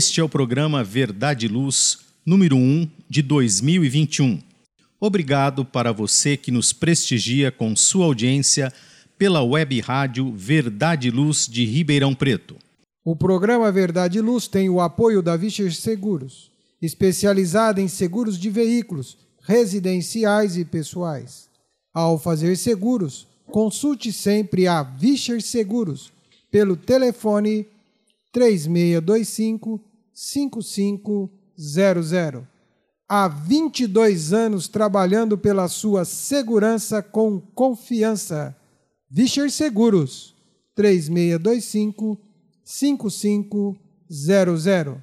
Este é o programa Verdade e Luz, número 1 de 2021. Obrigado para você que nos prestigia com sua audiência pela web rádio Verdade e Luz de Ribeirão Preto. O programa Verdade e Luz tem o apoio da Vischer Seguros, especializada em seguros de veículos residenciais e pessoais. Ao fazer seguros, consulte sempre a Vischer Seguros pelo telefone 3625 5500. Há 22 anos trabalhando pela sua segurança com confiança. Vischer Seguros 3625 5500.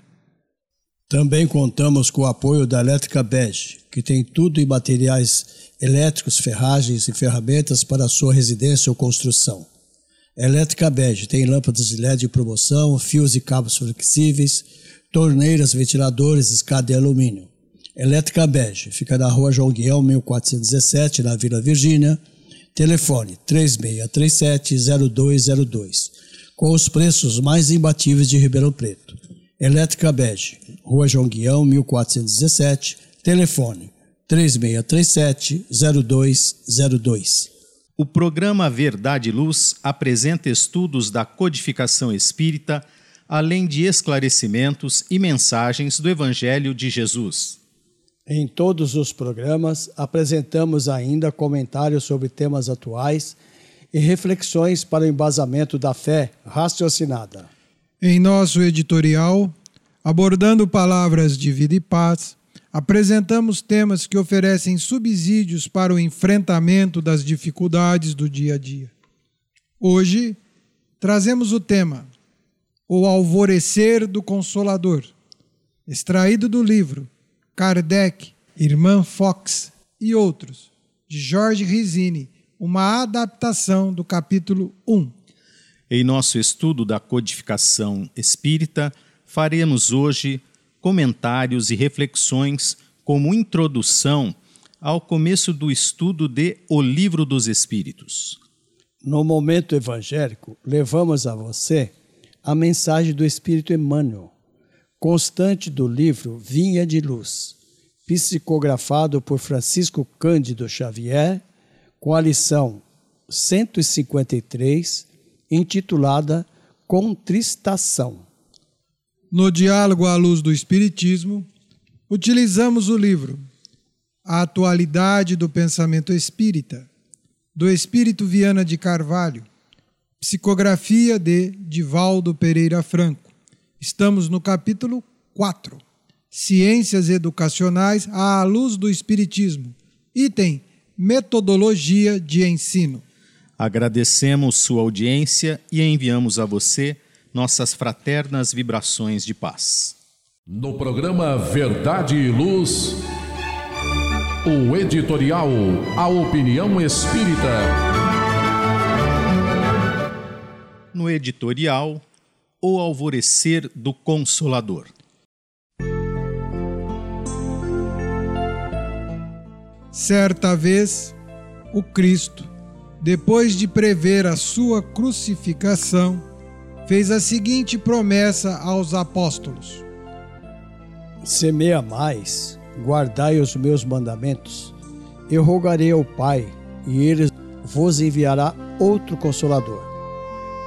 Também contamos com o apoio da Elétrica Bege, que tem tudo em materiais elétricos, ferragens e ferramentas para a sua residência ou construção. Elétrica Bege tem lâmpadas de LED de promoção, fios e cabos flexíveis, torneiras, ventiladores, escada de alumínio. Elétrica Bege fica na rua João Guião, 1417, na Vila Virgínia. Telefone 3637-0202, com os preços mais imbatíveis de Ribeirão Preto. Elétrica Bege, Rua João Guião, 1417, telefone 3637-0202. O programa Verdade e Luz apresenta estudos da codificação espírita, além de esclarecimentos e mensagens do Evangelho de Jesus. Em todos os programas, apresentamos ainda comentários sobre temas atuais e reflexões para o embasamento da fé raciocinada. Em nosso editorial, abordando palavras de vida e paz, apresentamos temas que oferecem subsídios para o enfrentamento das dificuldades do dia a dia. Hoje, trazemos o tema O Alvorecer do Consolador, extraído do livro Kardec, Irmã Fox e outros, de Jorge Risini, uma adaptação do capítulo 1. Em nosso estudo da codificação espírita, faremos hoje comentários e reflexões como introdução ao começo do estudo de O Livro dos Espíritos. No momento evangélico, levamos a você a mensagem do Espírito Emmanuel, constante do livro Vinha de Luz, psicografado por Francisco Cândido Xavier, com a lição 153 intitulada Contristação. No diálogo à luz do Espiritismo, utilizamos o livro A Atualidade do Pensamento Espírita, do Espírito Viana de Carvalho, psicografia de Divaldo Pereira Franco. Estamos no capítulo 4, Ciências Educacionais à luz do Espiritismo, item Metodologia de Ensino. Agradecemos sua audiência e enviamos a você nossas fraternas vibrações de paz. No programa Verdade e Luz, o editorial A Opinião Espírita. No editorial, O Alvorecer do Consolador. Certa vez, o Cristo depois de prever a sua crucificação, fez a seguinte promessa aos apóstolos: Semeia mais, guardai os meus mandamentos. Eu rogarei ao Pai, e ele vos enviará outro consolador,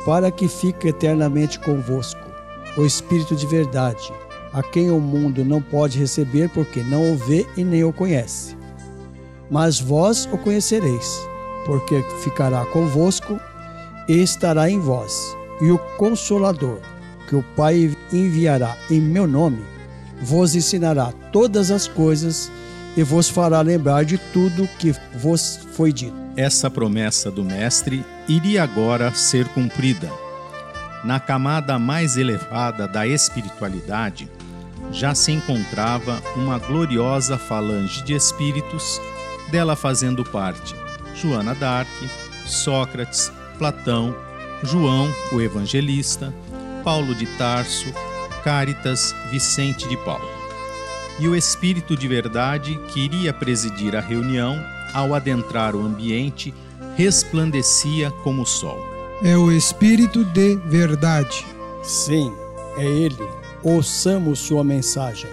para que fique eternamente convosco, o Espírito de verdade, a quem o mundo não pode receber porque não o vê e nem o conhece. Mas vós o conhecereis porque ficará convosco e estará em vós. E o Consolador, que o Pai enviará em meu nome, vos ensinará todas as coisas e vos fará lembrar de tudo que vos foi dito. Essa promessa do Mestre iria agora ser cumprida. na camada mais elevada da espiritualidade, já se encontrava uma gloriosa falange de espíritos, dela fazendo parte Joana d'Arc, Sócrates, Platão, João, o Evangelista, Paulo de Tarso, Cáritas, Vicente de Paulo. E o Espírito de Verdade que iria presidir a reunião, ao adentrar o ambiente, resplandecia como o sol. É o Espírito de Verdade. Sim, é ele. Ouçamos sua mensagem.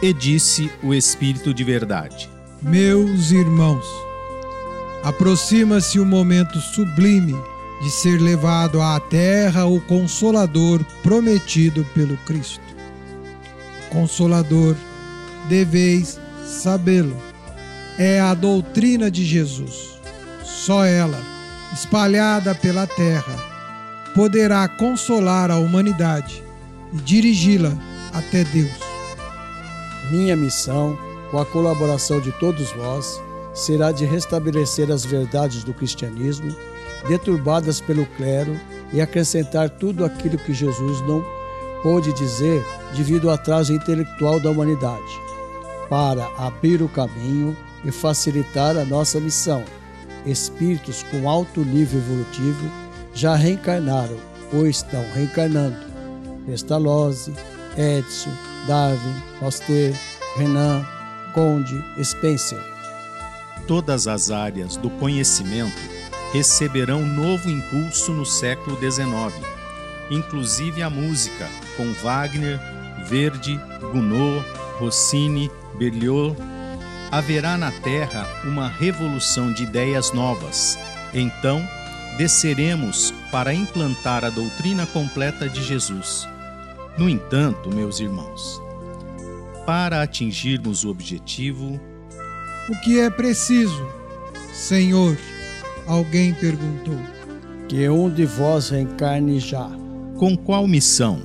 E disse o Espírito de Verdade: Meus irmãos, aproxima-se o momento sublime de ser levado à terra o Consolador prometido pelo Cristo. Consolador, deveis sabê-lo. É a doutrina de Jesus. Só ela, espalhada pela terra, poderá consolar a humanidade e dirigi-la até Deus. Minha missão, com a colaboração de todos vós, será de restabelecer as verdades do cristianismo deturbadas pelo clero e acrescentar tudo aquilo que Jesus não pôde dizer devido ao atraso intelectual da humanidade, para abrir o caminho e facilitar a nossa missão. Espíritos com alto nível evolutivo já reencarnaram ou estão reencarnando. Pestalozzi, Edson, Darwin, Foster, Renan, Conde, Spencer. Todas as áreas do conhecimento receberão novo impulso no século XIX, inclusive a música, com Wagner, Verdi, Gounod, Rossini, Berlioz. Haverá na Terra uma revolução de ideias novas. Então, desceremos para implantar a doutrina completa de Jesus. No entanto, meus irmãos, para atingirmos o objetivo, o que é preciso, Senhor? Alguém perguntou. Que um de vós reencarne já. Com qual missão?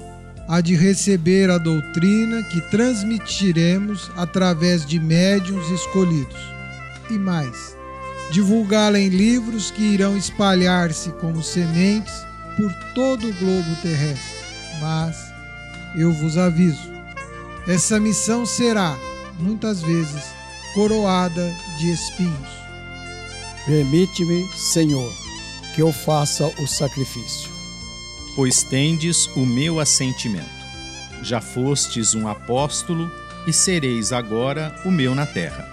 A de receber a doutrina que transmitiremos através de médiuns escolhidos. E mais, divulgá-la em livros que irão espalhar-se como sementes por todo o globo terrestre. Mas eu vos aviso, essa missão será, muitas vezes, coroada de espinhos. Permite-me, Senhor, que eu faça o sacrifício. Pois tendes o meu assentimento. Já fostes um apóstolo e sereis agora o meu na terra.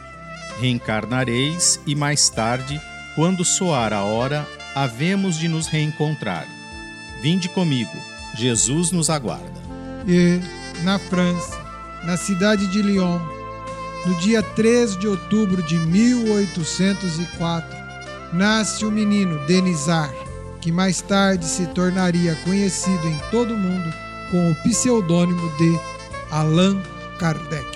Reencarnareis e mais tarde, quando soar a hora, havemos de nos reencontrar. Vinde comigo, Jesus nos aguarda. E, na França, na cidade de Lyon, no dia 3 de outubro de 1804, nasce o menino Denizar, que mais tarde se tornaria conhecido em todo o mundo com o pseudônimo de Allan Kardec.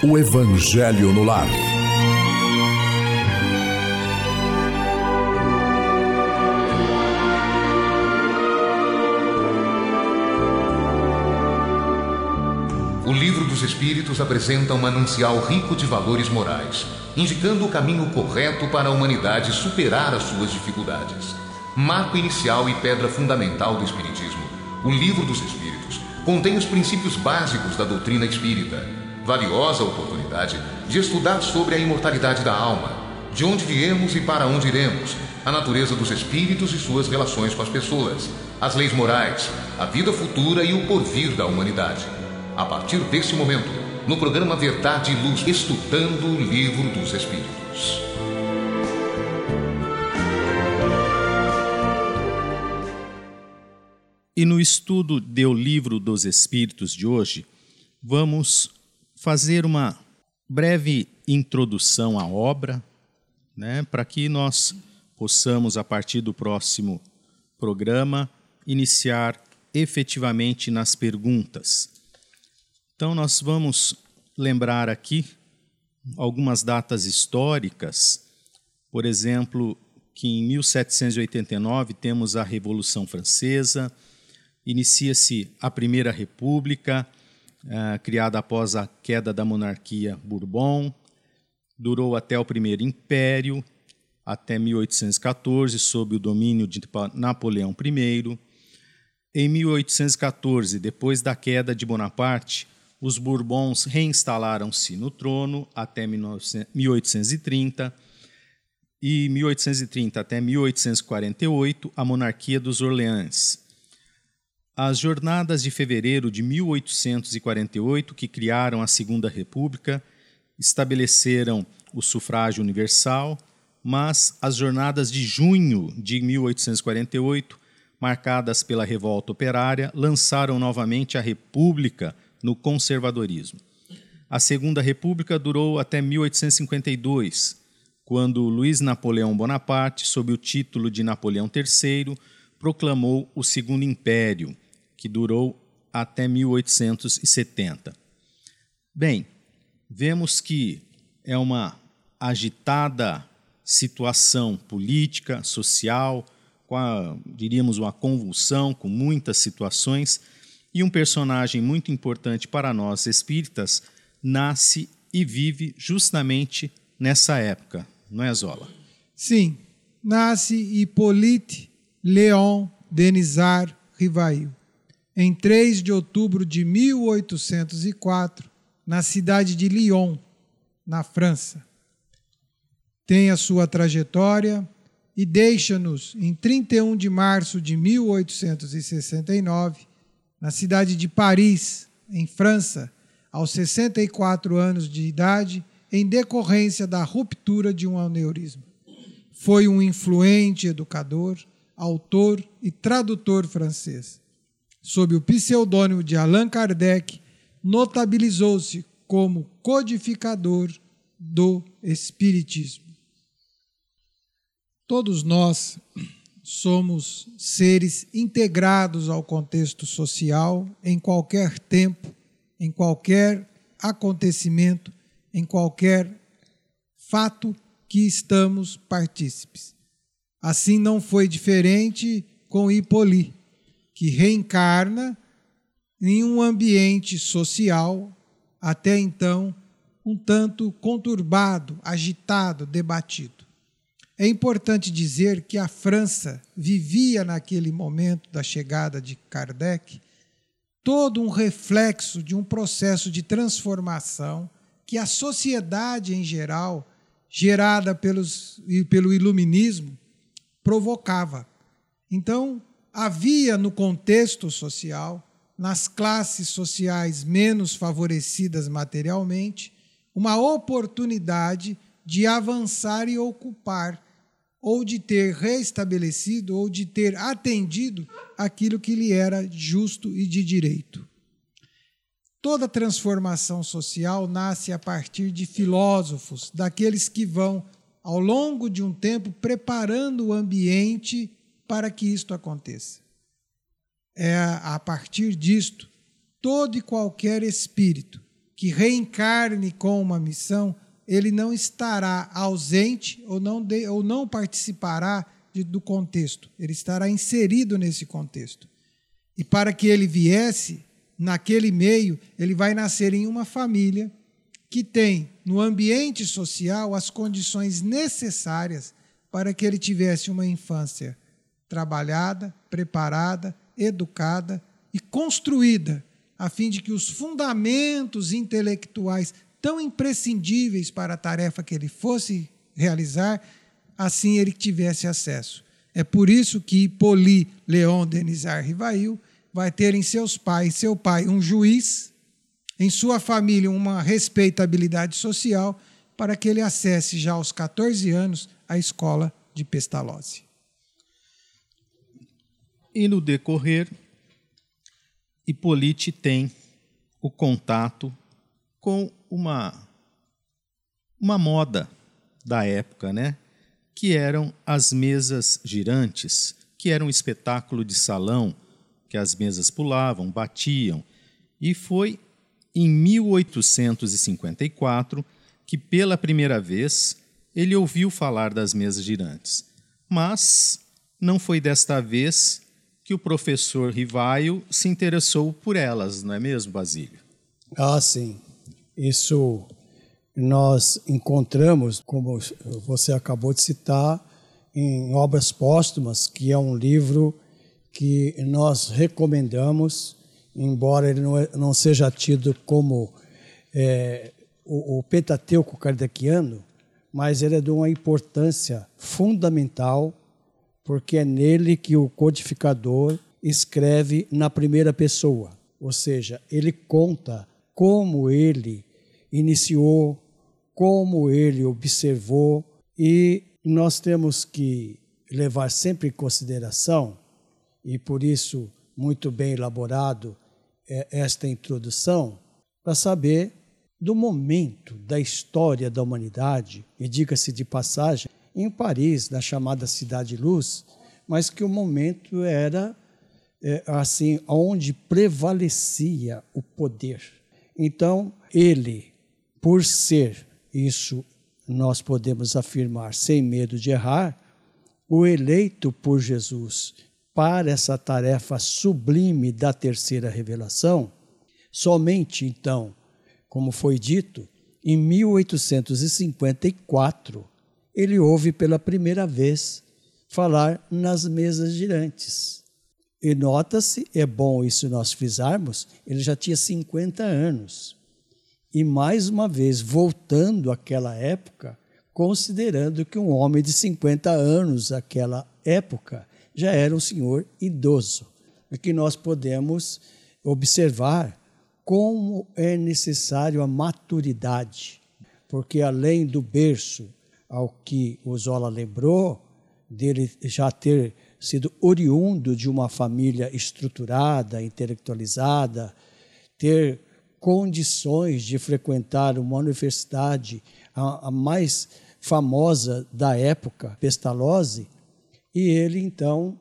o Evangelho no lar. O Livro dos Espíritos apresenta um manancial rico de valores morais, indicando o caminho correto para a humanidade superar as suas dificuldades. marco inicial e pedra fundamental do Espiritismo, o Livro dos Espíritos, contém os princípios básicos da doutrina espírita. Valiosa oportunidade de estudar sobre a imortalidade da alma, de onde viemos e para onde iremos, a natureza dos espíritos e suas relações com as pessoas, as leis morais, a vida futura e o porvir da humanidade. A partir desse momento, no programa Verdade e Luz, estudando o Livro dos Espíritos. E no estudo do Livro dos Espíritos de hoje, vamos fazer uma breve introdução à obra, né, para que nós possamos, a partir do próximo programa, iniciar efetivamente nas perguntas. Então, nós vamos lembrar aqui algumas datas históricas, por exemplo, que em 1789 temos a Revolução Francesa, inicia-se a Primeira República, uh, criada após a queda da monarquia Bourbon, durou até o Primeiro Império, até 1814, sob o domínio de Napoleão I. Em 1814, depois da queda de Bonaparte, os Bourbons reinstalaram-se no trono até 1830 e 1830 até 1848 a monarquia dos Orleans. As jornadas de fevereiro de 1848, que criaram a Segunda República, estabeleceram o sufrágio universal, mas as jornadas de junho de 1848, marcadas pela revolta operária, lançaram novamente a República no conservadorismo. A Segunda República durou até 1852, quando Luiz Napoleão Bonaparte, sob o título de Napoleão III, proclamou o Segundo Império, que durou até 1870. Bem, vemos que é uma agitada situação política, social, com a, diríamos uma convulsão, com muitas situações, e um personagem muito importante para nós espíritas nasce e vive justamente nessa época, não é, Zola? Sim, nasce Hippolyte Léon Denisard Rivail, em 3 de outubro de 1804, na cidade de Lyon, na França tem a sua trajetória e deixa-nos em 31 de março de 1869, na cidade de Paris, em França, aos 64 anos de idade, em decorrência da ruptura de um aneurisma. Foi um influente educador, autor e tradutor francês. Sob o pseudônimo de Allan Kardec, notabilizou-se como codificador do Espiritismo. Todos nós somos seres integrados ao contexto social em qualquer tempo, em qualquer acontecimento, em qualquer fato que estamos partícipes. Assim não foi diferente com Hippolyte, que reencarna em um ambiente social até então um tanto conturbado, agitado, debatido. É importante dizer que a França vivia naquele momento da chegada de Kardec todo um reflexo de um processo de transformação que a sociedade em geral, gerada pelos, pelo iluminismo, provocava. Então, havia no contexto social, nas classes sociais menos favorecidas materialmente, uma oportunidade de avançar e ocupar ou de ter restabelecido ou de ter atendido aquilo que lhe era justo e de direito. Toda transformação social nasce a partir de filósofos, daqueles que vão, ao longo de um tempo, preparando o ambiente para que isto aconteça. É a partir disto, todo e qualquer espírito que reencarne com uma missão ele não estará ausente ou não, de, ou não participará de, do contexto, ele estará inserido nesse contexto. E para que ele viesse, naquele meio, ele vai nascer em uma família que tem no ambiente social as condições necessárias para que ele tivesse uma infância trabalhada, preparada, educada e construída, a fim de que os fundamentos intelectuais tão imprescindíveis para a tarefa que ele fosse realizar, assim ele tivesse acesso. É por isso que Hippolyte Leon Denisar Rivail vai ter em seus pais, seu pai, um juiz, em sua família, uma respeitabilidade social, para que ele acesse já aos 14 anos a escola de Pestalozzi. E no decorrer, Hippolyte tem o contato com uma, uma moda da época, né? que eram as mesas girantes, que era um espetáculo de salão, que as mesas pulavam, batiam, e foi em 1854 que pela primeira vez ele ouviu falar das mesas girantes. Mas não foi desta vez que o professor Rivaio se interessou por elas, não é mesmo, Basílio? Ah, sim. Isso nós encontramos, como você acabou de citar, em Obras Póstumas, que é um livro que nós recomendamos, embora ele não, é, não seja tido como é, o, o Pentateuco kardeciano, mas ele é de uma importância fundamental, porque é nele que o codificador escreve na primeira pessoa, ou seja, ele conta como ele iniciou, como ele observou, e nós temos que levar sempre em consideração, e por isso muito bem elaborado é, esta introdução, para saber do momento da história da humanidade, e diga-se de passagem, em Paris, na chamada Cidade Luz, mas que o momento era é, assim, onde prevalecia o poder. Então, ele, por ser isso nós podemos afirmar sem medo de errar, o eleito por Jesus para essa tarefa sublime da terceira revelação, somente então, como foi dito, em 1854, ele ouve pela primeira vez falar nas mesas girantes. E nota-se, é bom isso nós fizermos, ele já tinha 50 anos. E mais uma vez, voltando àquela época, considerando que um homem de 50 anos naquela época já era um senhor idoso. E que nós podemos observar como é necessário a maturidade, porque além do berço ao que o Zola lembrou, dele já ter sido oriundo de uma família estruturada, intelectualizada, ter condições de frequentar uma universidade, a, a mais famosa da época, Pestalozzi, e ele então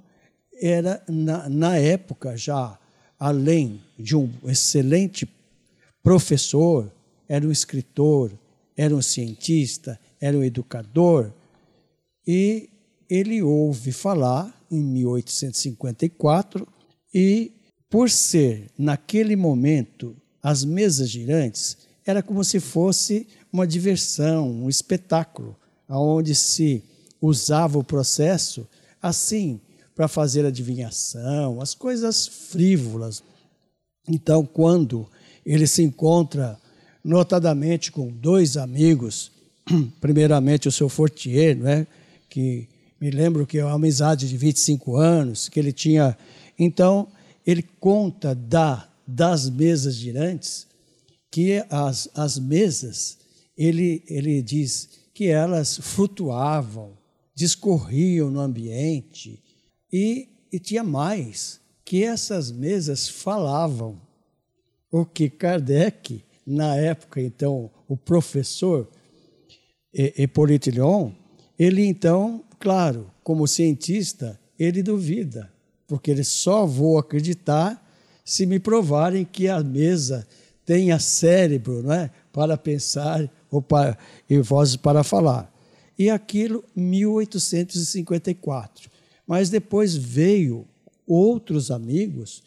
era, na, na época já, além de um excelente professor, era um escritor, era um cientista, era um educador, e ele ouve falar em 1854 e, por ser naquele momento as mesas girantes era como se fosse uma diversão, um espetáculo, onde se usava o processo assim para fazer adivinhação, as coisas frívolas. Então, quando ele se encontra notadamente com dois amigos, primeiramente o seu Fortier, não é? que me lembro que é uma amizade de 25 anos, que ele tinha. Então, ele conta da das mesas girantes, que as, as mesas, ele, ele diz que elas flutuavam, discorriam no ambiente, e, e tinha mais, que essas mesas falavam. O que Kardec, na época, então, o professor Hippolyte Leon, ele então, claro, como cientista, ele duvida, porque ele só vou acreditar se me provarem que a mesa tenha cérebro não é? para pensar ou para, e vozes para falar. E aquilo, 1854. Mas depois veio outros amigos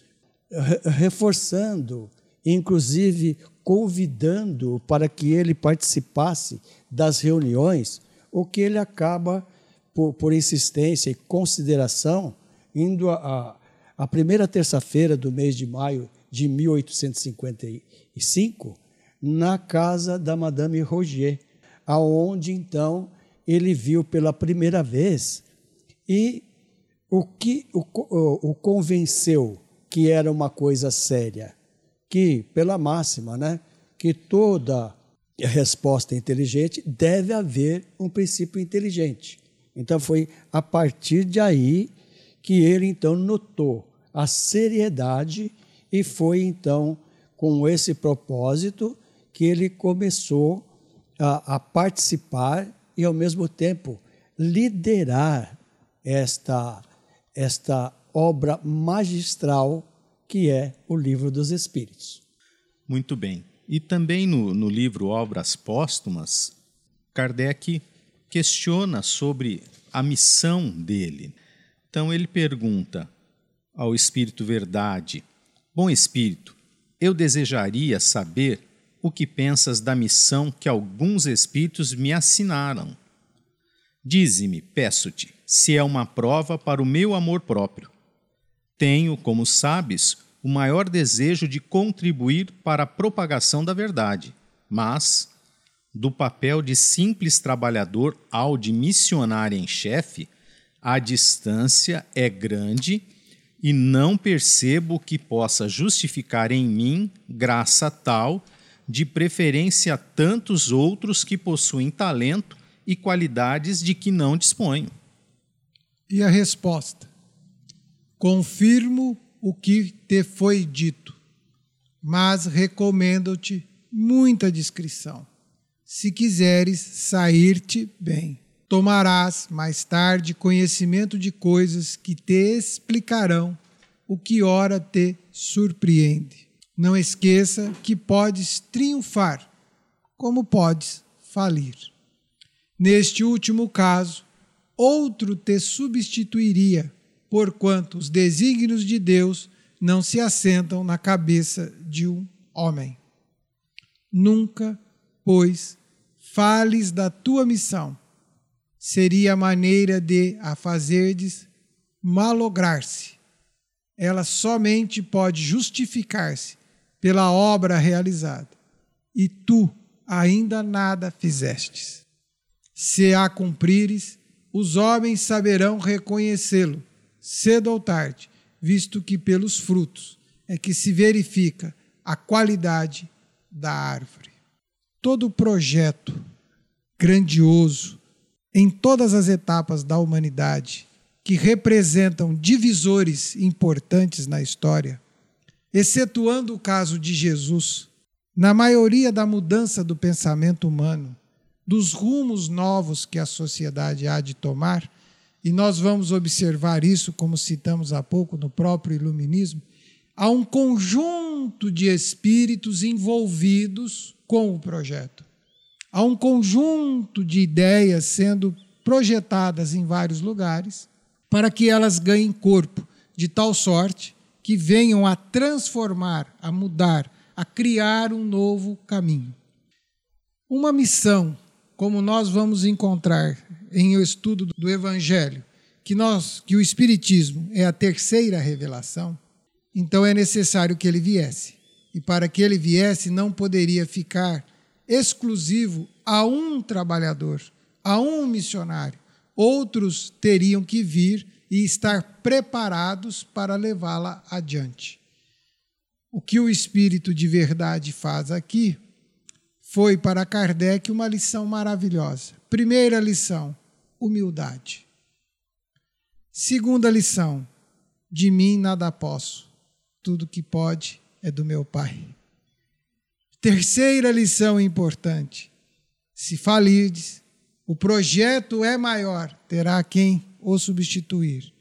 reforçando, inclusive convidando para que ele participasse das reuniões, o que ele acaba, por, por insistência e consideração, indo a, a primeira terça-feira do mês de maio de 1855, na casa da Madame Rogier, aonde então ele viu pela primeira vez e o que o, o, o convenceu que era uma coisa séria, que pela máxima, né, que toda resposta inteligente deve haver um princípio inteligente. Então foi a partir de aí que ele então notou a seriedade e foi então com esse propósito que ele começou a, a participar e ao mesmo tempo liderar esta esta obra magistral que é o Livro dos Espíritos. Muito bem. E também no, no livro Obras Póstumas, Kardec questiona sobre a missão dele. Então ele pergunta ao Espírito Verdade: Bom Espírito, eu desejaria saber o que pensas da missão que alguns espíritos me assinaram. Dize-me, peço-te, se é uma prova para o meu amor próprio. Tenho, como sabes, o maior desejo de contribuir para a propagação da verdade, mas, do papel de simples trabalhador ao de missionário em chefe, a distância é grande e não percebo que possa justificar em mim graça tal, de preferência a tantos outros que possuem talento e qualidades de que não disponho. E a resposta? Confirmo o que te foi dito, mas recomendo-te muita discrição. Se quiseres sair-te bem, tomarás mais tarde conhecimento de coisas que te explicarão o que ora te surpreende. Não esqueça que podes triunfar, como podes falir. Neste último caso, outro te substituiria, porquanto os desígnios de Deus não se assentam na cabeça de um homem. Nunca, pois, fales da tua missão. Seria a maneira de a fazerdes malograr-se. Ela somente pode justificar-se pela obra realizada. E tu ainda nada fizestes. Se a cumprires, os homens saberão reconhecê-lo, cedo ou tarde, visto que pelos frutos é que se verifica a qualidade da árvore. Todo projeto grandioso em todas as etapas da humanidade que representam divisores importantes na história, excetuando o caso de Jesus, na maioria da mudança do pensamento humano, dos rumos novos que a sociedade há de tomar, e nós vamos observar isso, como citamos há pouco no próprio Iluminismo, há um conjunto de espíritos envolvidos com o projeto. Há um conjunto de ideias sendo projetadas em vários lugares para que elas ganhem corpo, de tal sorte que venham a transformar, a mudar, a criar um novo caminho. Uma missão como nós vamos encontrar em o estudo do Evangelho, que nós, que o Espiritismo é a terceira revelação, então é necessário que ele viesse. E para que ele viesse, não poderia ficar exclusivo a um trabalhador, a um missionário. Outros teriam que vir e estar preparados para levá-la adiante. O que o Espírito de verdade faz aqui foi para Kardec uma lição maravilhosa. Primeira lição: humildade. Segunda lição: de mim nada posso, tudo que pode é do meu Pai. Terceira lição importante: se falirdes, o projeto é maior, terá quem o substituir.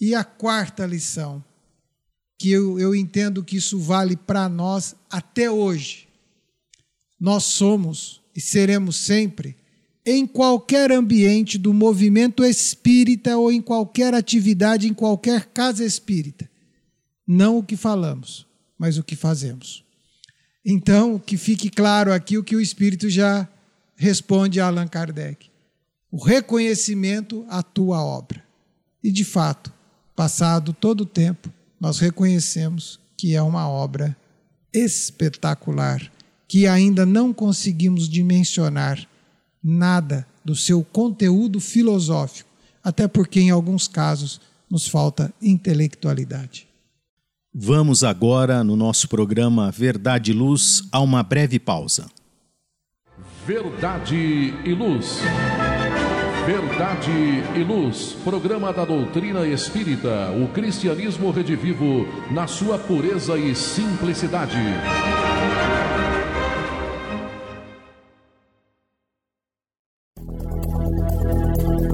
E a quarta lição, que eu, eu entendo que isso vale para nós até hoje nós somos e seremos sempre, em qualquer ambiente do movimento espírita ou em qualquer atividade, em qualquer casa espírita. Não o que falamos, mas o que fazemos. Então, que fique claro aqui o que o Espírito já responde a Allan Kardec: o reconhecimento à tua obra. E de fato, passado todo o tempo, nós reconhecemos que é uma obra espetacular, que ainda não conseguimos dimensionar nada do seu conteúdo filosófico, até porque em alguns casos nos falta intelectualidade. Vamos agora, no nosso programa Verdade e Luz, a uma breve pausa. Verdade e Luz. Verdade e Luz, programa da doutrina espírita, o cristianismo redivivo na sua pureza e simplicidade.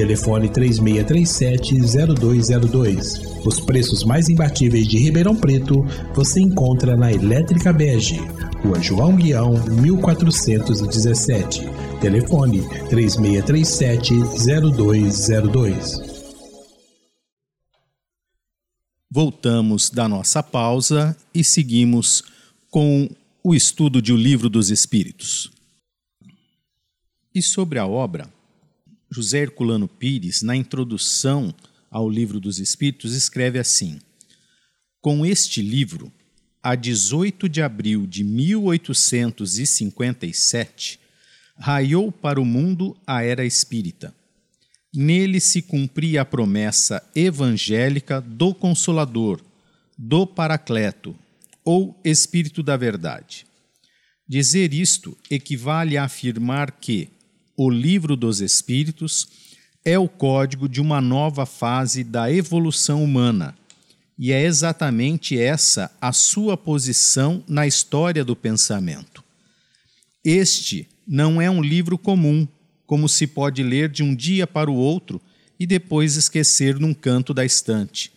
Telefone 3637-0202. Os preços mais imbatíveis de Ribeirão Preto você encontra na Elétrica Bege, Rua João Guião, 1417. Telefone 3637-0202. Voltamos da nossa pausa e seguimos com o estudo de O Livro dos Espíritos. E sobre a obra, José Herculano Pires, na introdução ao Livro dos Espíritos, escreve assim: Com este livro, a 18 de abril de 1857, raiou para o mundo a era espírita. Nele se cumpria a promessa evangélica do Consolador, do Paracleto, ou Espírito da Verdade. Dizer isto equivale a afirmar que o Livro dos Espíritos é o código de uma nova fase da evolução humana. E é exatamente essa a sua posição na história do pensamento. Este não é um livro comum, como se pode ler de um dia para o outro e depois esquecer num canto da estante.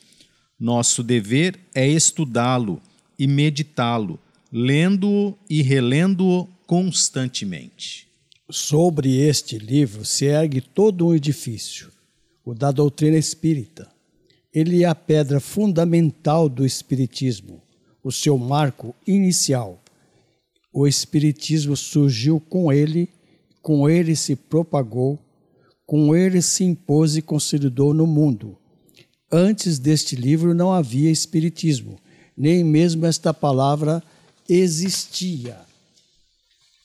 Nosso dever é estudá-lo e meditá-lo, lendo-o e relendo-o constantemente. Sobre este livro se ergue todo um edifício, o da doutrina espírita. Ele é a pedra fundamental do Espiritismo, o seu marco inicial. O Espiritismo surgiu com ele, com ele se propagou, com ele se impôs e consolidou no mundo. Antes deste livro não havia Espiritismo, nem mesmo esta palavra existia.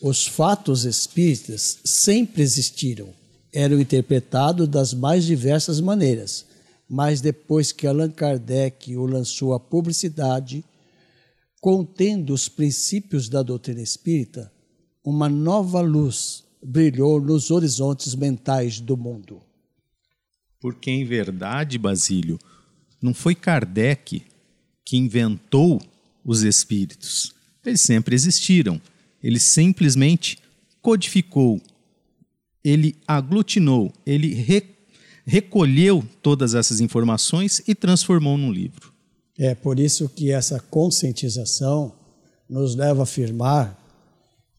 Os fatos espíritas sempre existiram, eram interpretados das mais diversas maneiras, mas depois que Allan Kardec o lançou à publicidade, contendo os princípios da doutrina espírita, uma nova luz brilhou nos horizontes mentais do mundo. Porque, em verdade, Basílio, não foi Kardec que inventou os espíritos. Eles sempre existiram ele simplesmente codificou, ele aglutinou, ele re, recolheu todas essas informações e transformou num livro. É por isso que essa conscientização nos leva a afirmar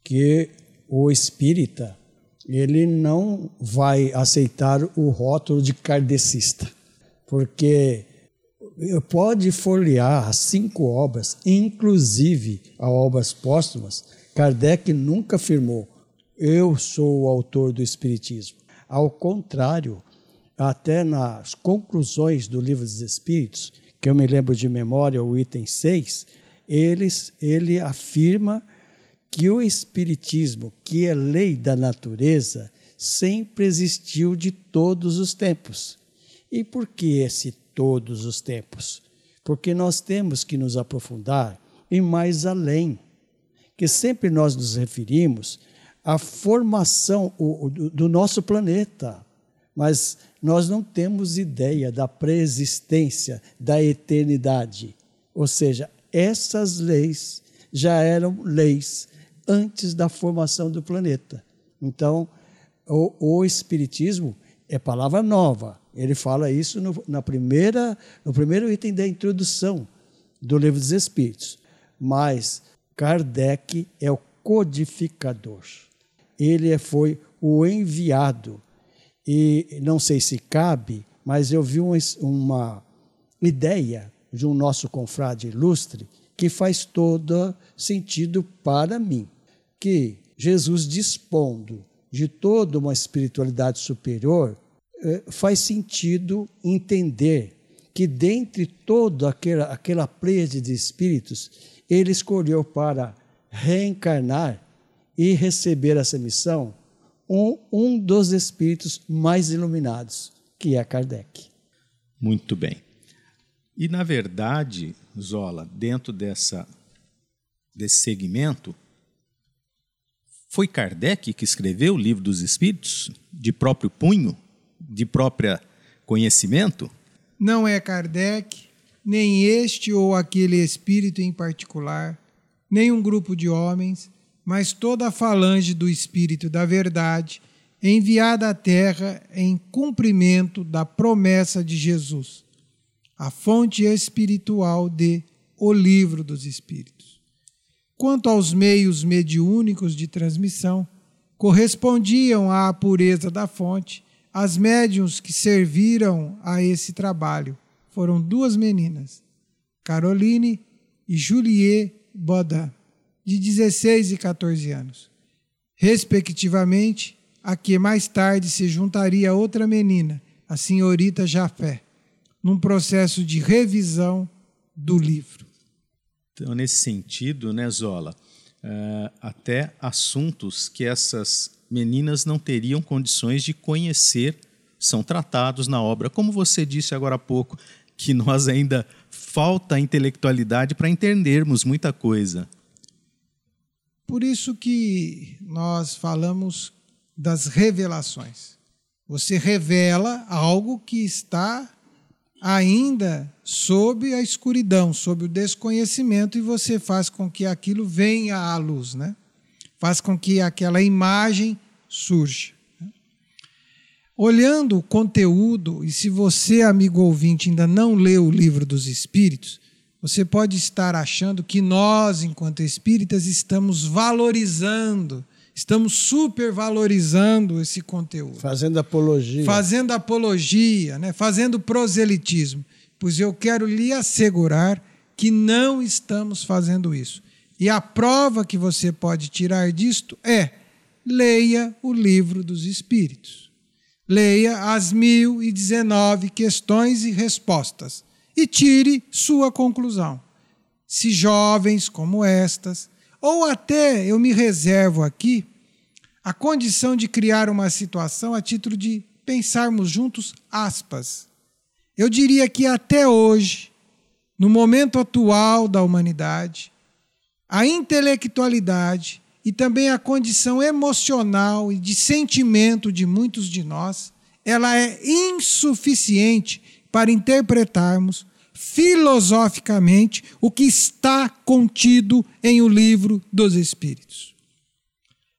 que o espírita ele não vai aceitar o rótulo de kardecista, porque pode folhear as cinco obras, inclusive as obras póstumas, Kardec nunca afirmou: eu sou o autor do Espiritismo. Ao contrário, até nas conclusões do Livro dos Espíritos, que eu me lembro de memória, o item 6, eles, ele afirma que o Espiritismo, que é lei da natureza, sempre existiu de todos os tempos. E por que esse todos os tempos? Porque nós temos que nos aprofundar e mais além que sempre nós nos referimos à formação do nosso planeta, mas nós não temos ideia da preexistência, da eternidade. Ou seja, essas leis já eram leis antes da formação do planeta. Então, o, o Espiritismo é palavra nova. Ele fala isso no, na primeira, no primeiro item da introdução do Livro dos Espíritos. Mas Kardec é o codificador. Ele foi o enviado. E não sei se cabe, mas eu vi uma ideia de um nosso confrade ilustre que faz todo sentido para mim. Que Jesus dispondo de toda uma espiritualidade superior, eh, faz sentido entender que dentre toda aquela, aquela prede de espíritos, ele escolheu para reencarnar e receber essa missão um, um dos espíritos mais iluminados, que é Kardec. Muito bem. E, na verdade, Zola, dentro dessa, desse segmento, foi Kardec que escreveu o Livro dos Espíritos, de próprio punho, de própria conhecimento? Não é Kardec, nem este ou aquele espírito em particular, nem um grupo de homens, mas toda a falange do Espírito da Verdade, enviada à Terra em cumprimento da promessa de Jesus, a fonte espiritual de O Livro dos Espíritos. Quanto aos meios mediúnicos de transmissão, correspondiam à pureza da fonte as médiums que serviram a esse trabalho. Foram duas meninas, Caroline e Juliette Bodin de 16 e 14 anos, respectivamente, a que mais tarde se juntaria outra menina, a senhorita Jafé, num processo de revisão do livro. Então, nesse sentido, né, Zola, uh, até assuntos que essas meninas não teriam condições de conhecer são tratados na obra. Como você disse agora há pouco, que nós ainda falta intelectualidade para entendermos muita coisa. Por isso que nós falamos das revelações. Você revela algo que está ainda sob a escuridão, sob o desconhecimento, e você faz com que aquilo venha à luz, né? Faz com que aquela imagem surja. Olhando o conteúdo, e se você, amigo ouvinte, ainda não leu o livro dos Espíritos, você pode estar achando que nós, enquanto espíritas, estamos valorizando, estamos supervalorizando esse conteúdo. Fazendo apologia. Fazendo apologia, né? fazendo proselitismo. Pois eu quero lhe assegurar que não estamos fazendo isso. E a prova que você pode tirar disto é: leia o livro dos Espíritos. Leia as mil e dezenove questões e respostas e tire sua conclusão. Se jovens como estas, ou até eu me reservo aqui a condição de criar uma situação a título de pensarmos juntos, aspas. Eu diria que até hoje, no momento atual da humanidade, a intelectualidade e também a condição emocional e de sentimento de muitos de nós, ela é insuficiente para interpretarmos filosoficamente o que está contido em o livro dos Espíritos.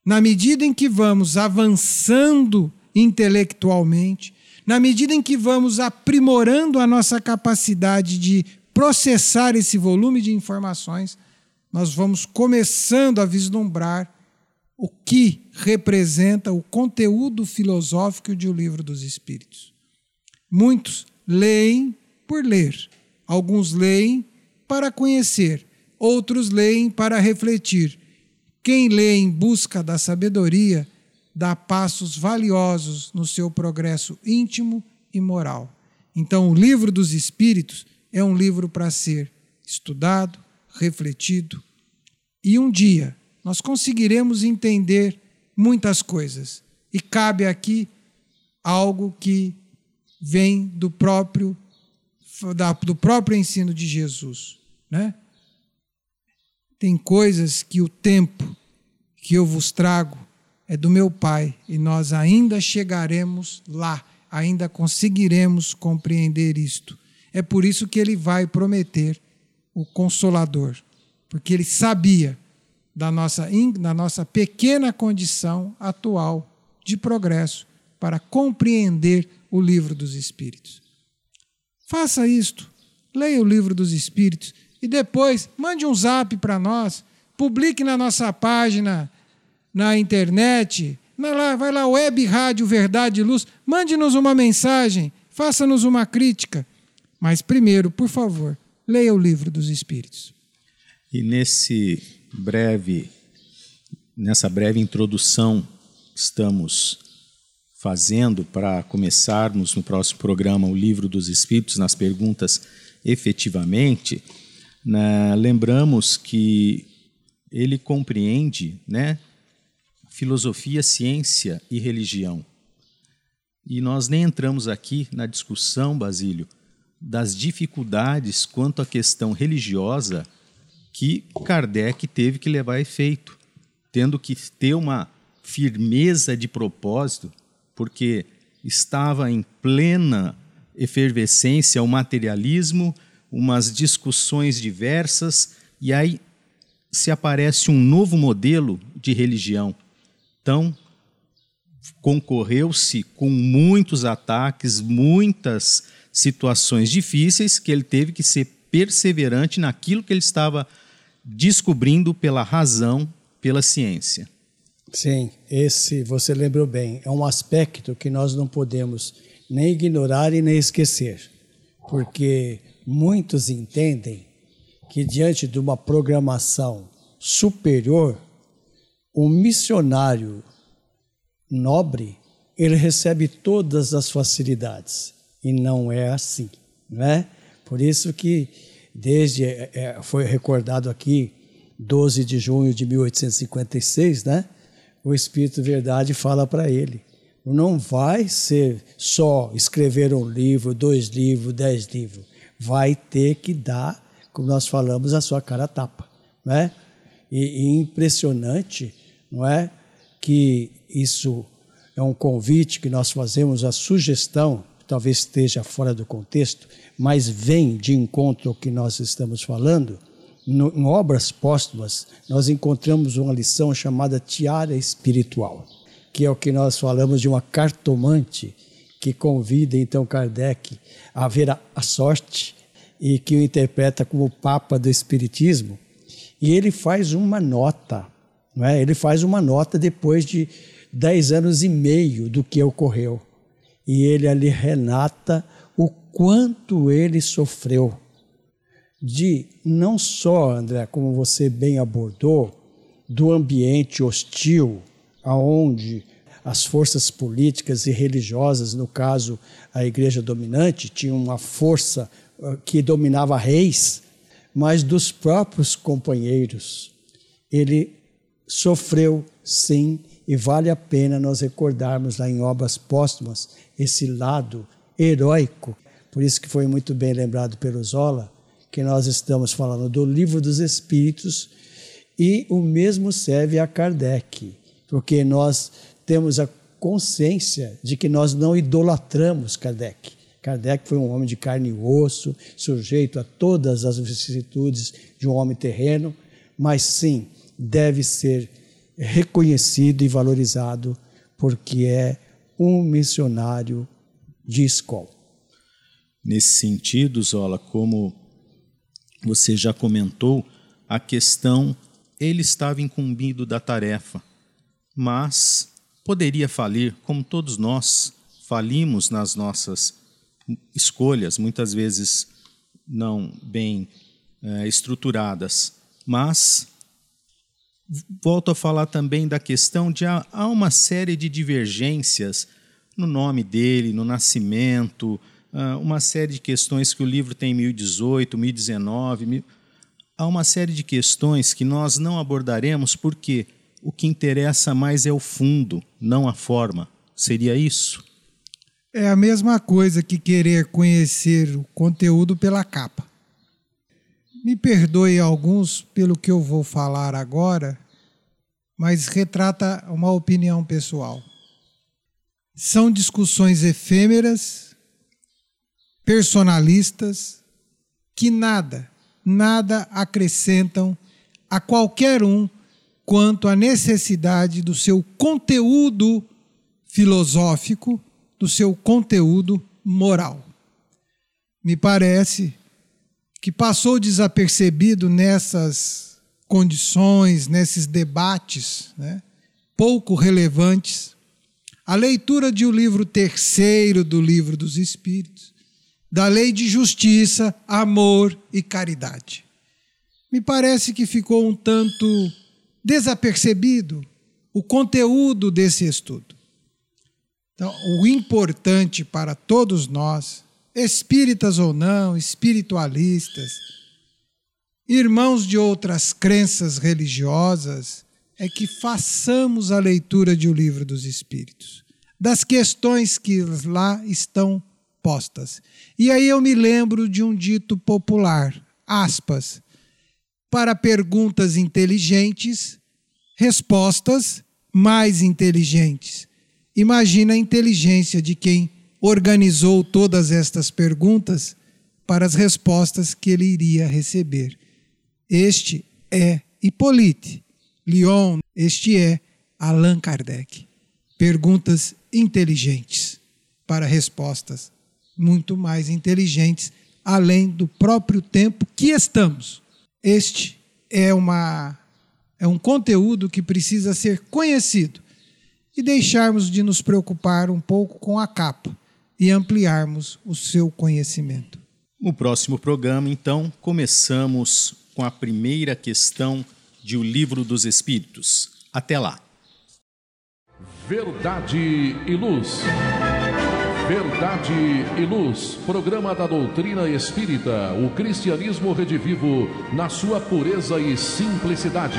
Na medida em que vamos avançando intelectualmente, na medida em que vamos aprimorando a nossa capacidade de processar esse volume de informações, nós vamos começando a vislumbrar o que representa o conteúdo filosófico de O Livro dos Espíritos. Muitos leem por ler, Alguns leem para conhecer, outros leem para refletir. Quem lê em busca da sabedoria dá passos valiosos no seu progresso íntimo e moral. Então, o livro dos Espíritos é um livro para ser estudado, refletido, e um dia nós conseguiremos entender muitas coisas. E cabe aqui algo que vem do próprio do próprio ensino de Jesus. Né? Tem coisas que o tempo que eu vos trago é do meu Pai e nós ainda chegaremos lá, ainda conseguiremos compreender isto. É por isso que ele vai prometer o Consolador, porque ele sabia da nossa, da nossa pequena condição atual de progresso para compreender o livro dos Espíritos. Faça isto. Leia o livro dos Espíritos e depois mande um zap para nós, publique na nossa página, na internet, na, vai lá, Web Rádio Verdade e Luz, mande-nos uma mensagem, faça-nos uma crítica. Mas primeiro, por favor, leia o livro dos Espíritos. E nesse breve, nessa breve introdução que estamos fazendo para começarmos no próximo programa o livro dos Espíritos nas perguntas efetivamente, né, lembramos que ele compreende, né, filosofia, ciência e religião. E nós nem entramos aqui na discussão, Basílio, das dificuldades quanto à questão religiosa que Kardec teve que levar a efeito, tendo que ter uma firmeza de propósito, porque estava em plena efervescência o materialismo, umas discussões diversas, e aí se aparece um novo modelo de religião. Então, concorreu-se com muitos ataques, muitas situações difíceis que ele teve que ser perseverante naquilo que ele estava descobrindo pela razão, pela ciência. Sim, esse você lembrou bem, é um aspecto que nós não podemos nem ignorar e nem esquecer, porque muitos entendem que diante de uma programação superior, um missionário nobre, ele recebe todas as facilidades e não é assim, não é? Por isso que desde é, é foi recordado aqui 12 de junho de 1856, né? O Espírito Verdade fala para ele: não vai ser só escrever um livro, dois livros, dez livros. Vai ter que dar, como nós falamos, a sua cara tapa, não é? E, e impressionante, não é, que isso é um convite que nós fazemos, a sugestão talvez esteja fora do contexto, mas vem de encontro ao que nós estamos falando, no, em obras póstumas, nós encontramos uma lição chamada tiara espiritual, que é o que nós falamos de uma cartomante que convida então Kardec a ver a, a sorte e que o interpreta como o Papa do Espiritismo. E ele faz uma nota, não é? ele faz uma nota depois de dez anos e meio do que ocorreu e ele ali renata o quanto ele sofreu de não só, André, como você bem abordou, do ambiente hostil aonde as forças políticas e religiosas, no caso a igreja dominante, tinham uma força ah, que dominava reis, mas dos próprios companheiros. Ele sofreu, sim, e vale a pena nós recordarmos lá em obras póstumas esse lado heróico. Por isso que foi muito bem lembrado pelo Zola, que nós estamos falando do livro dos Espíritos e o mesmo serve a Kardec, porque nós temos a consciência de que nós não idolatramos Kardec. Kardec foi um homem de carne e osso, sujeito a todas as vicissitudes de um homem terreno, mas sim deve ser reconhecido e valorizado porque é um missionário de escola. Nesse sentido, Zola, como você já comentou, a questão ele estava incumbido da tarefa, mas poderia falir, como todos nós falimos nas nossas escolhas, muitas vezes não bem é, estruturadas, mas volto a falar também da questão de há, uma série de divergências no nome dele, no nascimento, uh, uma série de questões que o livro tem em 1018, 1019. Mil... Há uma série de questões que nós não abordaremos porque o que interessa mais é o fundo, não a forma. Seria isso? É a mesma coisa que querer conhecer o conteúdo pela capa. Me perdoe alguns pelo que eu vou falar agora, mas retrata uma opinião pessoal. São discussões efêmeras, personalistas, que nada, nada acrescentam a qualquer um quanto à necessidade do seu conteúdo filosófico, do seu conteúdo moral. Me parece que passou desapercebido nessas condições, nesses debates né, pouco relevantes, a leitura de o um livro terceiro do Livro dos Espíritos, da lei de justiça, amor e caridade. Me parece que ficou um tanto desapercebido o conteúdo desse estudo. Então, o importante para todos nós, espíritas ou não, espiritualistas, irmãos de outras crenças religiosas, é que façamos a leitura de O Livro dos Espíritos, das questões que lá estão postas. E aí eu me lembro de um dito popular, aspas, para perguntas inteligentes, respostas mais inteligentes. Imagina a inteligência de quem organizou todas estas perguntas para as respostas que ele iria receber. Este é Hippolyte Lyon, este é Allan Kardec. Perguntas inteligentes para respostas muito mais inteligentes, além do próprio tempo que estamos. Este é, uma, é um conteúdo que precisa ser conhecido e deixarmos de nos preocupar um pouco com a capa e ampliarmos o seu conhecimento. No próximo programa, então, começamos com a primeira questão de O Livro dos Espíritos. Até lá. Verdade e Luz. Verdade e Luz, programa da doutrina espírita, o cristianismo redivivo na sua pureza e simplicidade.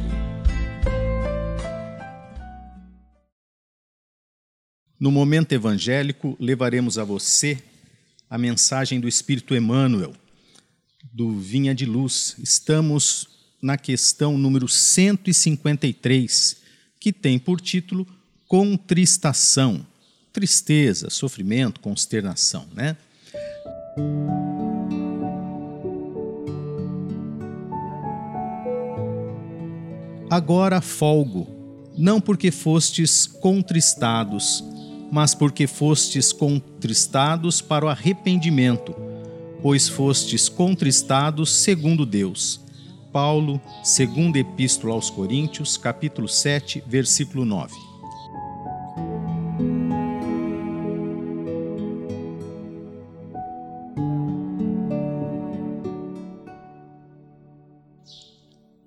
No momento evangélico, levaremos a você a mensagem do Espírito Emmanuel, do Vinha de Luz. Estamos na questão número 153, que tem por título Contristação. Tristeza, sofrimento, consternação, né? Agora folgo, não porque fostes contristados, mas porque fostes contristados para o arrependimento, pois fostes contristados segundo Deus. Paulo, segunda epístola aos Coríntios, capítulo 7, versículo 9.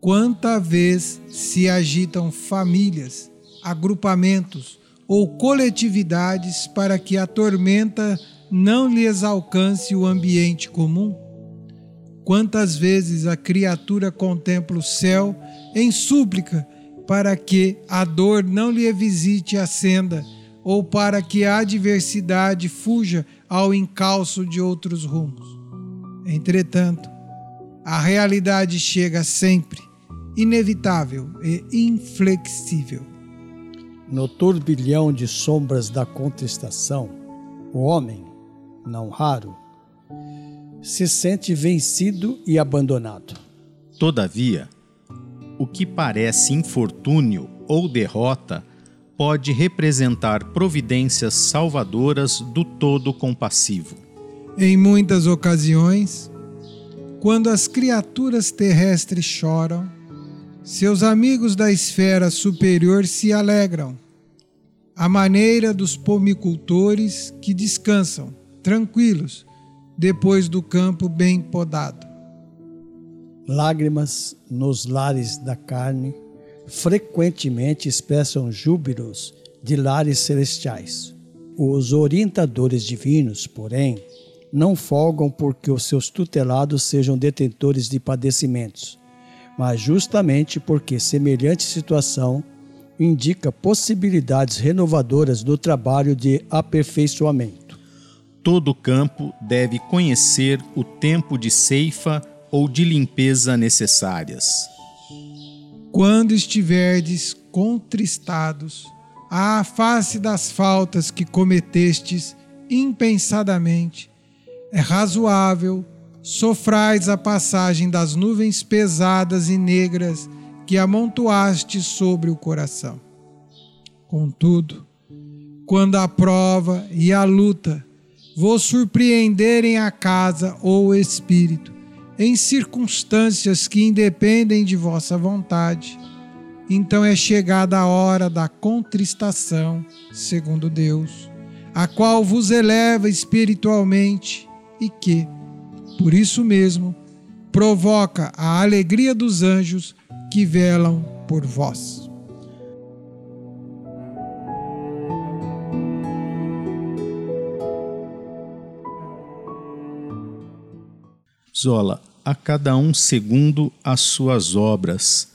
Quanta vez se agitam famílias, agrupamentos, ou coletividades para que a tormenta não lhes alcance o ambiente comum? Quantas vezes a criatura contempla o céu em súplica para que a dor não lhe visite a senda ou para que a adversidade fuja ao encalço de outros rumos. Entretanto, a realidade chega sempre, inevitável e inflexível. No turbilhão de sombras da contestação, o homem, não raro, se sente vencido e abandonado. Todavia, o que parece infortúnio ou derrota pode representar providências salvadoras do todo compassivo. Em muitas ocasiões, quando as criaturas terrestres choram, seus amigos da esfera superior se alegram, à maneira dos pomicultores que descansam, tranquilos, depois do campo bem podado. Lágrimas nos lares da carne frequentemente expressam júbilos de lares celestiais. Os orientadores divinos, porém, não folgam porque os seus tutelados sejam detentores de padecimentos, mas justamente porque semelhante situação indica possibilidades renovadoras do trabalho de aperfeiçoamento. Todo campo deve conhecer o tempo de ceifa ou de limpeza necessárias. Quando estiverdes contristados à face das faltas que cometestes impensadamente, é razoável sofrais a passagem das nuvens pesadas e negras que amontoaste sobre o coração. Contudo, quando a prova e a luta vos surpreenderem a casa ou o espírito, em circunstâncias que independem de vossa vontade, então é chegada a hora da contristação, segundo Deus, a qual vos eleva espiritualmente e que, por isso mesmo, provoca a alegria dos anjos que velam por vós. Zola, a cada um segundo as suas obras.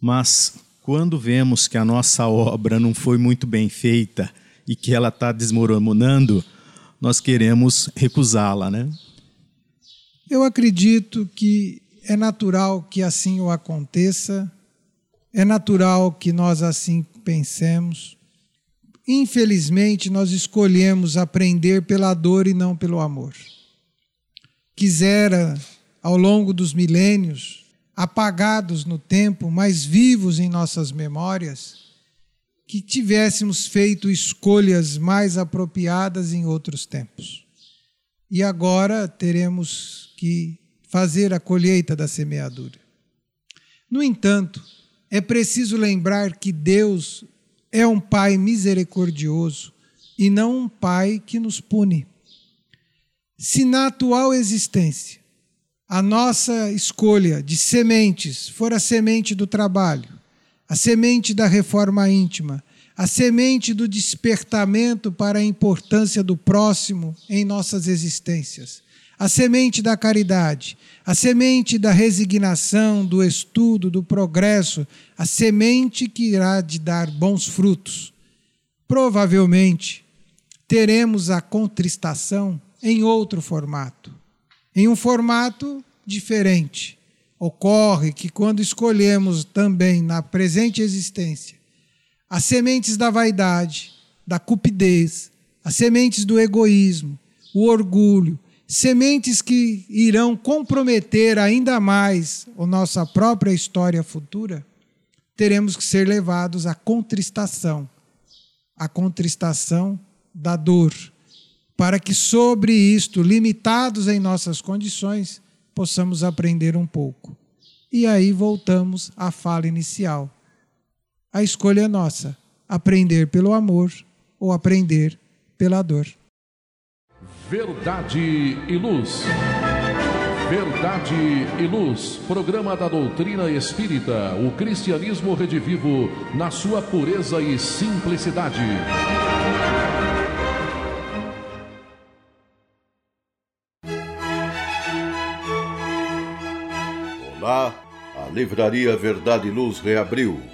Mas quando vemos que a nossa obra não foi muito bem feita e que ela está desmoronando, nós queremos recusá-la, né? Eu acredito que é natural que assim o aconteça, é natural que nós assim pensemos. Infelizmente, nós escolhemos aprender pela dor e não pelo amor. Quisera, ao longo dos milênios, apagados no tempo, mas vivos em nossas memórias, que tivéssemos feito escolhas mais apropriadas em outros tempos. E agora teremos que fazer a colheita da semeadura. No entanto, é preciso lembrar que Deus é um Pai misericordioso e não um Pai que nos pune. Se na atual existência a nossa escolha de sementes for a semente do trabalho, a semente da reforma íntima, a semente do despertamento para a importância do próximo em nossas existências, a semente da caridade, a semente da resignação, do estudo, do progresso, a semente que irá de dar bons frutos. Provavelmente teremos a contristação em outro formato, em um formato diferente. Ocorre que quando escolhemos também na presente existência as sementes da vaidade, da cupidez, as sementes do egoísmo, o orgulho, sementes que irão comprometer ainda mais a nossa própria história futura, teremos que ser levados à contristação, à contristação da dor, para que sobre isto, limitados em nossas condições, possamos aprender um pouco. E aí voltamos à fala inicial. A escolha é nossa: aprender pelo amor ou aprender pela dor. Verdade e luz. Verdade e Luz, programa da doutrina espírita, o cristianismo redivivo na sua pureza e simplicidade. Olá, a Livraria Verdade e Luz reabriu.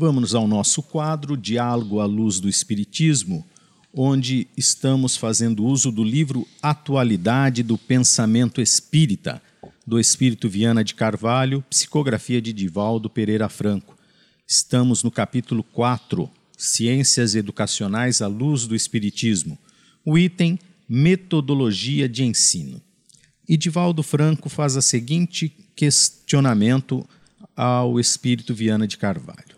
Vamos ao nosso quadro Diálogo à Luz do Espiritismo, onde estamos fazendo uso do livro Atualidade do Pensamento Espírita, do Espírito Viana de Carvalho, psicografia de Divaldo Pereira Franco. Estamos no capítulo 4, Ciências Educacionais à Luz do Espiritismo, o item Metodologia de Ensino. E Divaldo Franco faz o seguinte questionamento ao Espírito Viana de Carvalho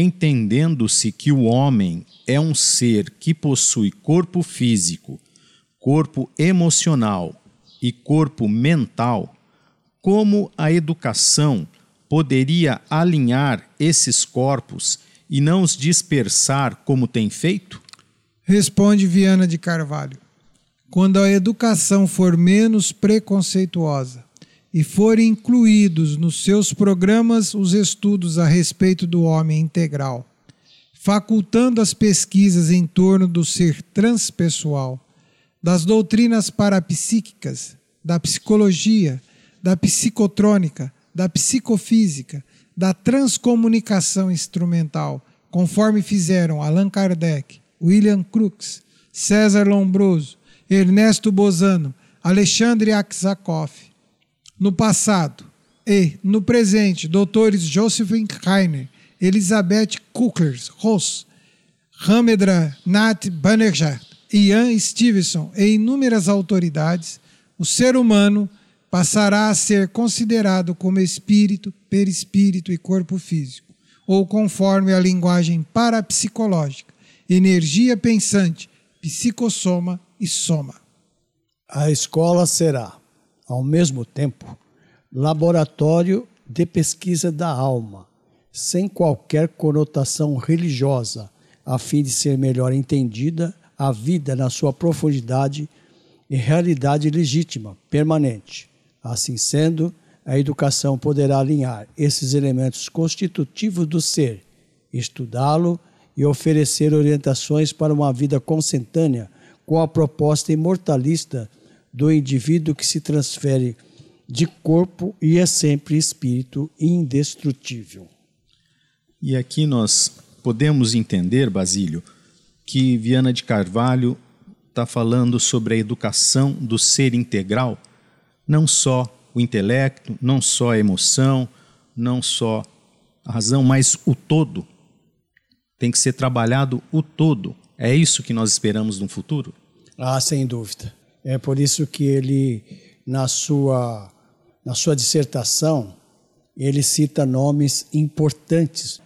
entendendo-se que o homem é um ser que possui corpo físico, corpo emocional e corpo mental, como a educação poderia alinhar esses corpos e não os dispersar como tem feito? Responde Viana de Carvalho. Quando a educação for menos preconceituosa, e forem incluídos nos seus programas os estudos a respeito do homem integral, facultando as pesquisas em torno do ser transpessoal, das doutrinas parapsíquicas, da psicologia, da psicotrônica, da psicofísica, da transcomunicação instrumental, conforme fizeram Allan Kardec, William Crookes, César Lombroso, Ernesto Bozano, Alexandre Aksakoff, no passado e no presente, doutores Josephine Heiner, Elizabeth Cookers Ross, Ramedra Nat Banerjee, Ian Stevenson e inúmeras autoridades, o ser humano passará a ser considerado como espírito, perispírito e corpo físico, ou conforme a linguagem parapsicológica, energia pensante, psicossoma e soma. A escola será ao mesmo tempo, laboratório de pesquisa da alma, sem qualquer conotação religiosa, a fim de ser melhor entendida a vida na sua profundidade e realidade legítima, permanente. Assim sendo, a educação poderá alinhar esses elementos constitutivos do ser, estudá-lo e oferecer orientações para uma vida consentânea com a proposta imortalista do indivíduo que se transfere de corpo e é sempre espírito indestrutível. E aqui nós podemos entender, Basílio, que Viana de Carvalho está falando sobre a educação do ser integral, não só o intelecto, não só a emoção, não só a razão, mas o todo. Tem que ser trabalhado o todo. É isso que nós esperamos no futuro? Ah, sem dúvida. É por isso que ele, na sua, na sua dissertação, ele cita nomes importantes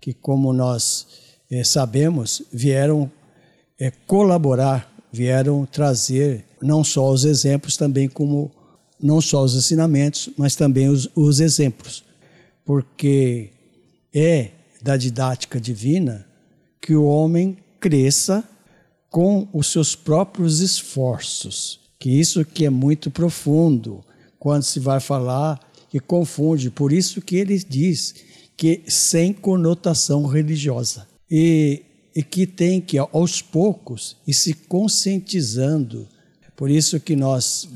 que, como nós é, sabemos, vieram é, colaborar, vieram trazer não só os exemplos, também como não só os ensinamentos, mas também os, os exemplos, porque é da didática divina que o homem cresça com os seus próprios esforços. Que isso que é muito profundo quando se vai falar e confunde. Por isso que ele diz que sem conotação religiosa. E, e que tem que, aos poucos, ir se conscientizando. Por isso que nós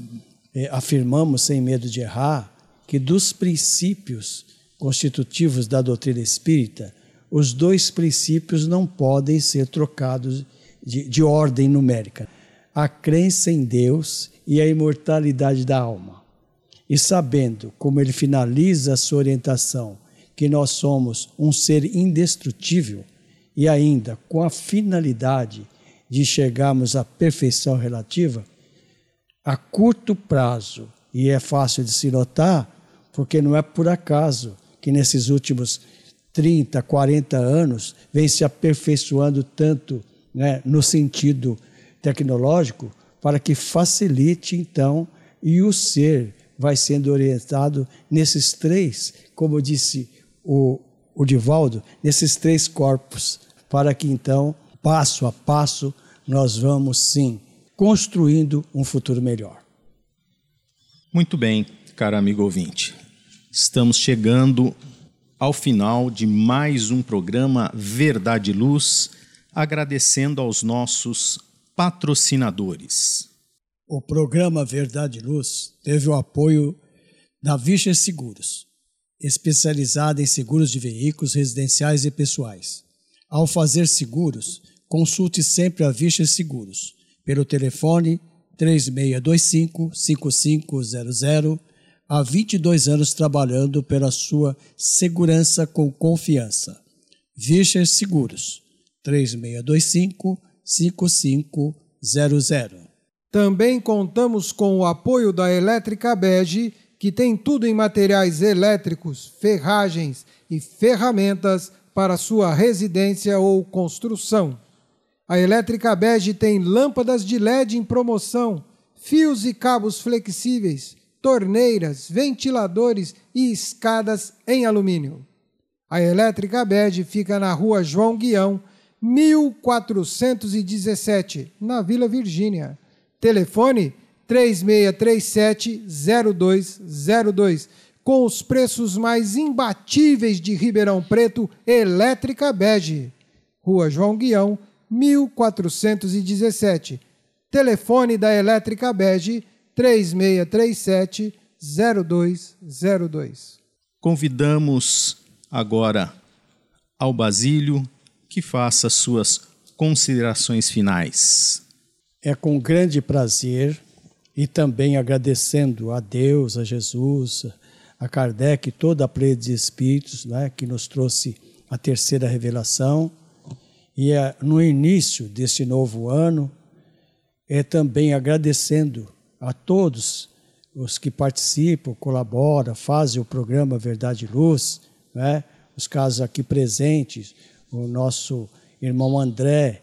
é, afirmamos, sem medo de errar, que dos princípios constitutivos da doutrina espírita, os dois princípios não podem ser trocados de, de ordem numérica: a crença em Deus e a imortalidade da alma. E sabendo, como ele finaliza a sua orientação, que nós somos um ser indestrutível e ainda com a finalidade de chegarmos à perfeição relativa, a curto prazo, e é fácil de se notar, porque não é por acaso que nesses últimos 30, 40 anos vem se aperfeiçoando tanto né, no sentido tecnológico, para que facilite então e o ser vai sendo orientado nesses três, como disse o, o Divaldo, nesses três corpos para que então, passo a passo, nós vamos sim construindo um futuro melhor. Muito bem, caro amigo ouvinte. Estamos chegando ao final de mais um programa Verdade e Luz, agradecendo aos nossos patrocinadores. O programa Verdade e Luz teve o apoio da Vicha Seguros, especializada em seguros de veículos residenciais e pessoais. Ao fazer seguros, consulte sempre a Vicha Seguros pelo telefone 3625 5500 há 22 anos trabalhando pela sua segurança com confiança. Vischer Seguros, 3625 5500. Também contamos com o apoio da Elétrica Bege, que tem tudo em materiais elétricos, ferragens e ferramentas para sua residência ou construção. A Elétrica Bege tem lâmpadas de LED em promoção, fios e cabos flexíveis, torneiras, ventiladores e escadas em alumínio. A Elétrica Bege fica na rua João Guião, 1417, na Vila Virgínia. Telefone 3637-0202. Com os preços mais imbatíveis de Ribeirão Preto, Elétrica Bege. Rua João Guião, 1417. Telefone da Elétrica Bege 3637 0202. Convidamos agora ao Basílio que faça suas considerações finais. É com grande prazer e também agradecendo a Deus, a Jesus, a Kardec toda a plede de espíritos né, que nos trouxe a terceira revelação. E é, no início deste novo ano, é também agradecendo a todos os que participam, colaboram, fazem o programa Verdade e Luz, né? os casos aqui presentes, o nosso irmão André,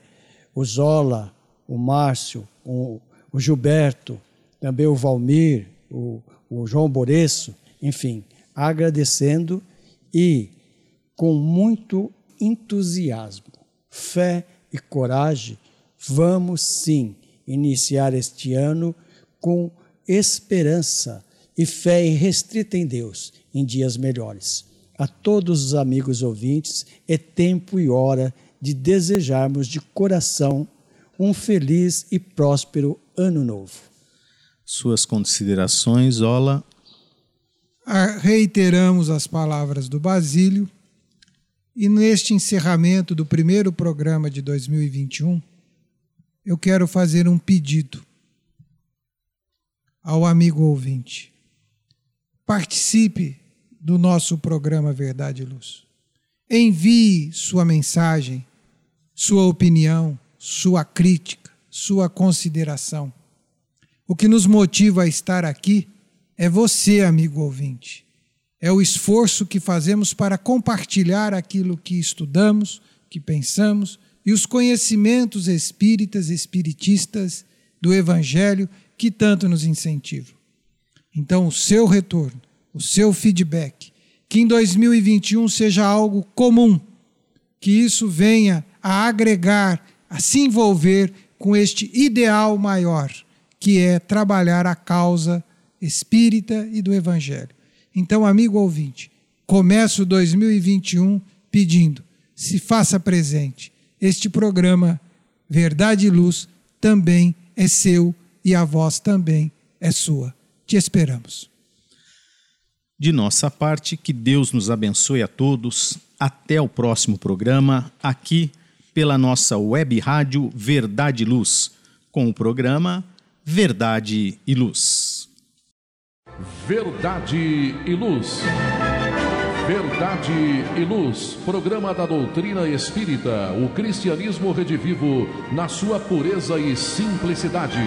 o Zola, o Márcio, o, o Gilberto, também o Valmir, o, o João Boreço, enfim, agradecendo e com muito entusiasmo, fé e coragem, vamos sim iniciar este ano com esperança e fé irrestrita em Deus em dias melhores. A todos os amigos ouvintes, é tempo e hora de desejarmos de coração um feliz e próspero ano novo. Suas considerações, Ola? Reiteramos as palavras do Basílio e neste encerramento do primeiro programa de 2021, eu quero fazer um pedido ao amigo ouvinte. Participe do nosso programa Verdade e Luz. Envie sua mensagem, sua opinião, sua crítica, sua consideração. O que nos motiva a estar aqui é você, amigo ouvinte. É o esforço que fazemos para compartilhar aquilo que estudamos, que pensamos e os conhecimentos espíritas, espiritistas do Evangelho que tanto nos incentivam. Então, o seu retorno, o seu feedback, que em 2021 seja algo comum, que isso venha a agregar, a se envolver com este ideal maior, que é trabalhar a causa espírita e do Evangelho. Então, amigo ouvinte, começo 2021 pedindo, se faça presente. Este programa Verdade e Luz também é seu e a voz também é sua. Te esperamos. De nossa parte, que Deus nos abençoe a todos. Até o próximo programa, aqui pela nossa web rádio Verdade e Luz, com o programa Verdade e Luz. Verdade e Luz. Verdade e Luz, programa da doutrina espírita, o cristianismo redivivo na sua pureza e simplicidade.